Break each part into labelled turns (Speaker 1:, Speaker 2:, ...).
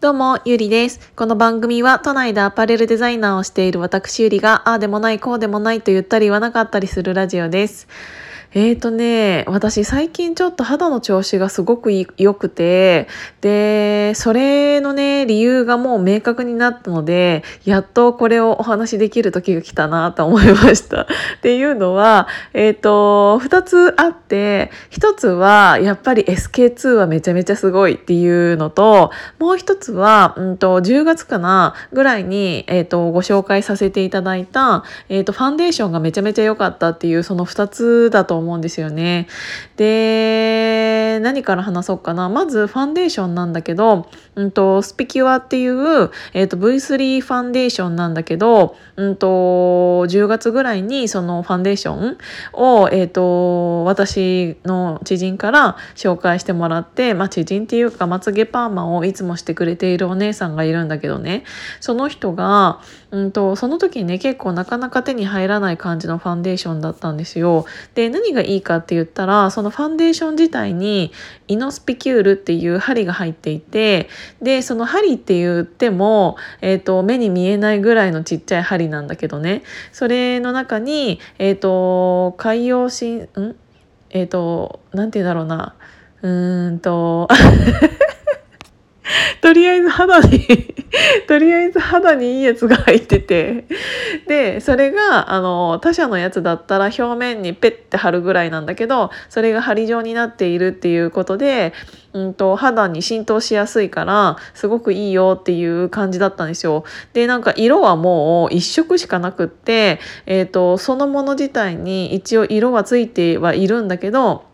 Speaker 1: どうも、ゆりです。この番組は都内でアパレルデザイナーをしている私ゆりが、ああでもない、こうでもないと言ったり言わなかったりするラジオです。えーとね、私最近ちょっと肌の調子がすごく良くて、で、それのね、理由がもう明確になったので、やっとこれをお話しできる時が来たなと思いました。っていうのは、えっ、ー、と、二つあって、一つはやっぱり SK2 はめちゃめちゃすごいっていうのと、もう一つは、うんと、10月かなぐらいに、えっ、ー、と、ご紹介させていただいた、えっ、ー、と、ファンデーションがめちゃめちゃ良かったっていう、その二つだと思うんですよね。で何から話そうかなまずファンデーションなんだけど、んと、スピキュアっていう、えーと、V3 ファンデーションなんだけど、うんと、10月ぐらいにそのファンデーションを、えーと、私の知人から紹介してもらって、まあ、知人っていうかまつげパーマをいつもしてくれているお姉さんがいるんだけどねその人が、うんと、その時にね結構なかなか手に入らない感じのファンデーションだったんですよ。で何がいいかって言ったらそのファンデーション自体にイノスピキュールっていう針が入っていてでその針って言っても、えーと、目に見えないぐらいのちっちゃい針なんだけどね。それの中に、えーと、海洋神ん？えっ、ー、となんて言うんだろうな。うーんととりあえず肌に とりあえず肌にいいやつが入っててでそれがあの他社のやつだったら表面にペッて貼るぐらいなんだけどそれが針状になっているっていうことで、うんと、肌に浸透しやすいからすごくいいよっていう感じだったんですよ。でなんか色はもう1色しかなくって、えーとそのもの自体に一応色はついてはいるんだけど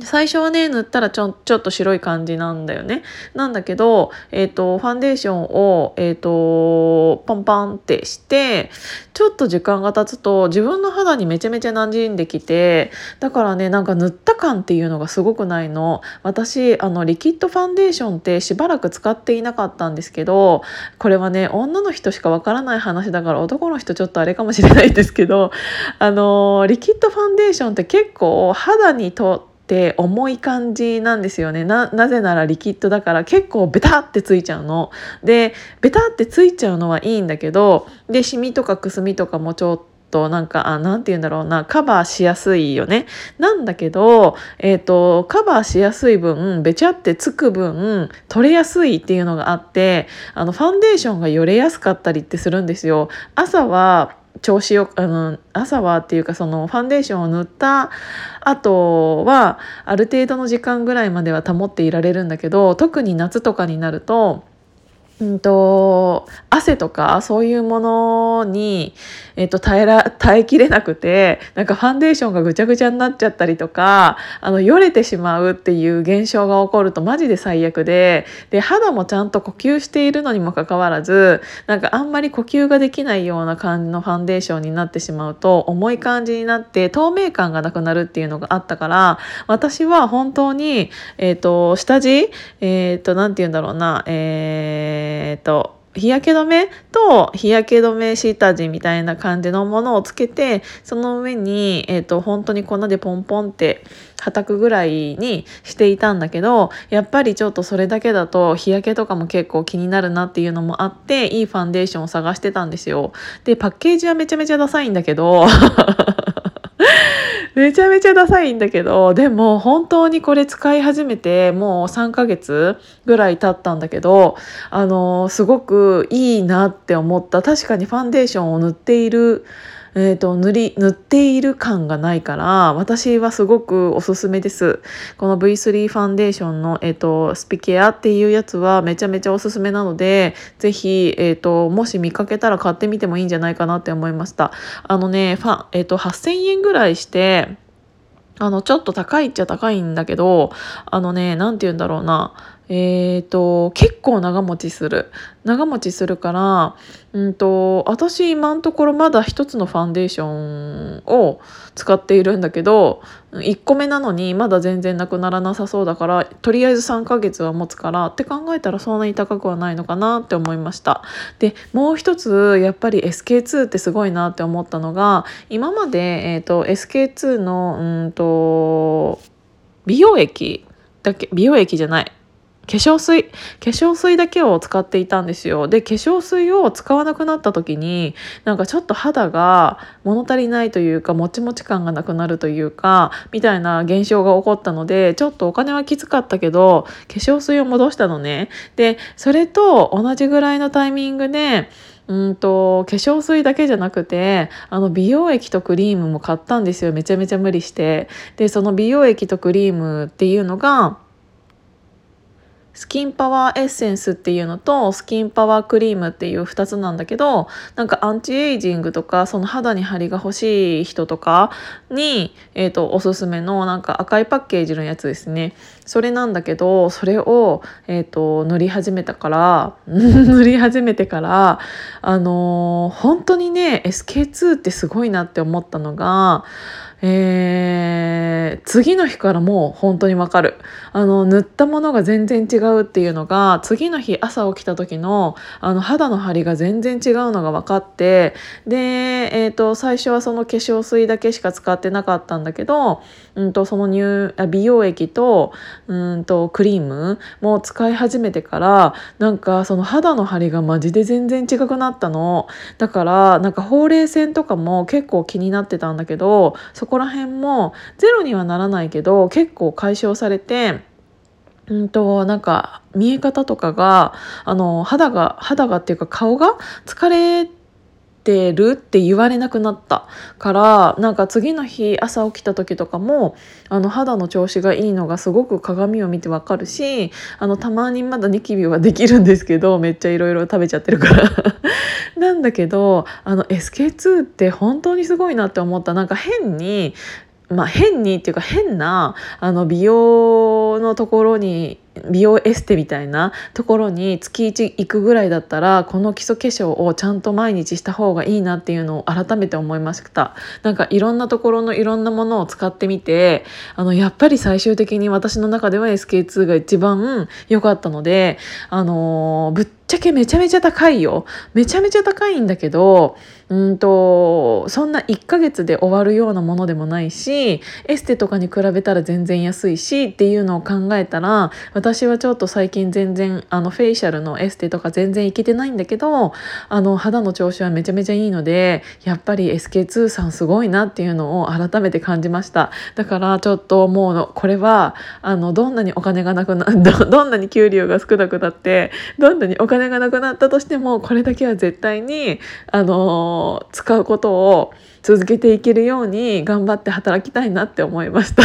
Speaker 1: 最初はね塗ったらちょちょっと白い感じなんだよね。なんだけど、えーと、ファンデーションを、えーと、パンパンってしてちょっと時間が経つと自分の肌にめちゃめちゃ馴染んできてだからねなんか塗った感っていうのがすごくないの。私あのリキッドファンデーションってしばらく使っていなかったんですけどこれはね女の人しかわからない話だから男の人ちょっとあれかもしれないですけどあのリキッドファンデーションって結構肌にとって重い感じなんですよねなぜならリキッドだから結構ベタってついちゃうの。でベタってついちゃうのはいいんだけどでシミとかくすみとかもちょっとなんかあなて言うんだろうなカバーしやすいよね。なんだけど、えーと、カバーしやすい分べちゃってつく分取れやすいっていうのがあってあのファンデーションがよれやすかったりってするんですよ。朝は調子よあの朝はっていうかそのファンデーションを塗った後はある程度の時間ぐらいまでは保っていられるんだけど特に夏とかになるとうんと、汗とかそういうものに、えっと、耐えら耐えきれなくてなんかファンデーションがぐちゃぐちゃになっちゃったりとかあのよれてしまうっていう現象が起こるとマジで最悪でで肌もちゃんと呼吸しているのにもかかわらずなんかあんまり呼吸ができないような感じのファンデーションになってしまうと重い感じになって透明感がなくなるっていうのがあったから私は本当に、えっと、下地えっと何て言うんだろうなえーえっ、ー、と日焼け止めと日焼け止め下地みたいな感じのものをつけてその上に、えーと、本当に粉でポンポンってはたくぐらいにしていたんだけどやっぱりちょっとそれだけだと日焼けとかも結構気になるなっていうのもあっていいファンデーションを探してたんですよ。でパッケージはめちゃめちゃダサいんだけど めちゃめちゃダサいんだけどでも本当にこれ使い始めてもう3ヶ月ぐらい経ったんだけどあのすごくいいなって思った。確かにファンデーションを塗っているえーと、塗り塗っている感がないから私はすごくおすすめです。この V3 ファンデーションの、えーと、スピケアっていうやつはめちゃめちゃおすすめなのでぜひ、えーと、もし見かけたら買ってみてもいいんじゃないかなって思いました。あのねファ、えー、と8000円ぐらいしてあのちょっと高いっちゃ高いんだけどあのね何て言うんだろうな。えーと、結構長持ちする。長持ちするから、うんと、私今のところまだ一つのファンデーションを使っているんだけど1個目なのにまだ全然なくならなさそうだからとりあえず3ヶ月は持つからって考えたらそんなに高くはないのかなって思いました。でもう一つやっぱり SK2 ってすごいなって思ったのが今まで、えーと、SK2 のうんと美容液だけ美容液じゃない。化粧水化粧水だけを使っていたんですよ。で化粧水を使わなくなった時になんかちょっと肌が物足りないというかもちもち感がなくなるというかみたいな現象が起こったのでちょっとお金はきつかったけど化粧水を戻したのね。でそれと同じぐらいのタイミングでうんと化粧水だけじゃなくてあの美容液とクリームも買ったんですよ。めちゃめちゃ無理して。でその美容液とクリームっていうのがスキンパワーエッセンスっていうのとスキンパワークリームっていう2つなんだけどなんかアンチエイジングとかその肌に張りが欲しい人とかに、えーと、おすすめのなんか赤いパッケージのやつですね。それなんだけどそれを、えーと、塗り始めたから 塗り始めてからあのー、本当にね SK2 ってすごいなって思ったのがえー、次の日からもう本当にわかる。あの塗ったものが全然違うっていうのが次の日朝起きた時のあの肌の張りが全然違うのが分かってで、えーと、最初はその化粧水だけしか使ってなかったんだけど、うんと、その乳美容液と,、うんとクリームも使い始めてからなんかその肌の張りがマジで全然違くなったの。だからなんかほうれい線とかも結構気になってたんだけどそここら辺もゼロにはならないけど結構解消されてうんとなんか見え方とかがあの肌が肌がっていうか顔が疲れてるって言われなくなった。からなんか次の日朝起きた時とかもあの肌の調子がいいのがすごく鏡を見てわかるしあのたまにまだニキビはできるんですけどめっちゃいろいろ食べちゃってるから。なんだけどあの SK2 って本当にすごいなって思った。なんか変にまあ、変にっていうか変なあの美容のところに美容エステみたいなところに月1行くぐらいだったらこの基礎化粧をちゃんと毎日した方がいいなっていうのを改めて思いました。なんかいろんなところのいろんなものを使ってみてあのやっぱり最終的に私の中では SK2 が一番良かったのであのー、ぶっちゃけめちゃめちゃ高いよ。めちゃめちゃ高いんだけどうんとそんな1ヶ月で終わるようなものでもないしエステとかに比べたら全然安いしっていうのを考えたら私はちょっと最近全然あのフェイシャルのエステとか全然行けてないんだけどあの肌の調子はめちゃめちゃいいのでやっぱり SK2 さんすごいなっていうのを改めて感じました。だからちょっともうこれはあのどんなにお金がなくなど どんなに給料が少なくなってどんなにお金がなくなったとしてもこれだけは絶対にあの使うことを続けていけるように頑張って働きたいなって思いました。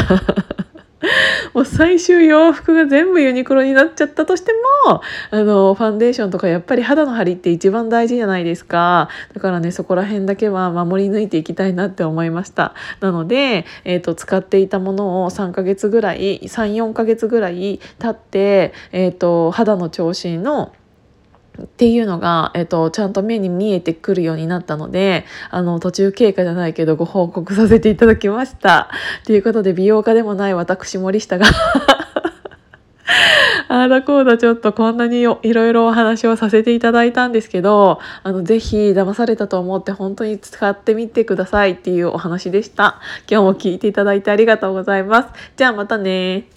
Speaker 1: もう最終洋服が全部ユニクロになっちゃったとしてもあのファンデーションとかやっぱり肌の張りって一番大事じゃないですかだからねそこら辺だけは守り抜いていきたいなって思いましたなので、えーと、使っていたものを3ヶ月ぐらい34ヶ月ぐらい経って、えーと肌の調子のっていうのが、えっと、ちゃんと目に見えてくるようになったのであの途中経過じゃないけどご報告させていただきました。ということで美容家でもない私森下が あーだこうだちょっとこんなにいろいろお話をさせていただいたんですけどあのぜひ騙されたと思って本当に使ってみてくださいっていうお話でした。今日も聞いていただいてありがとうございます。じゃあまたね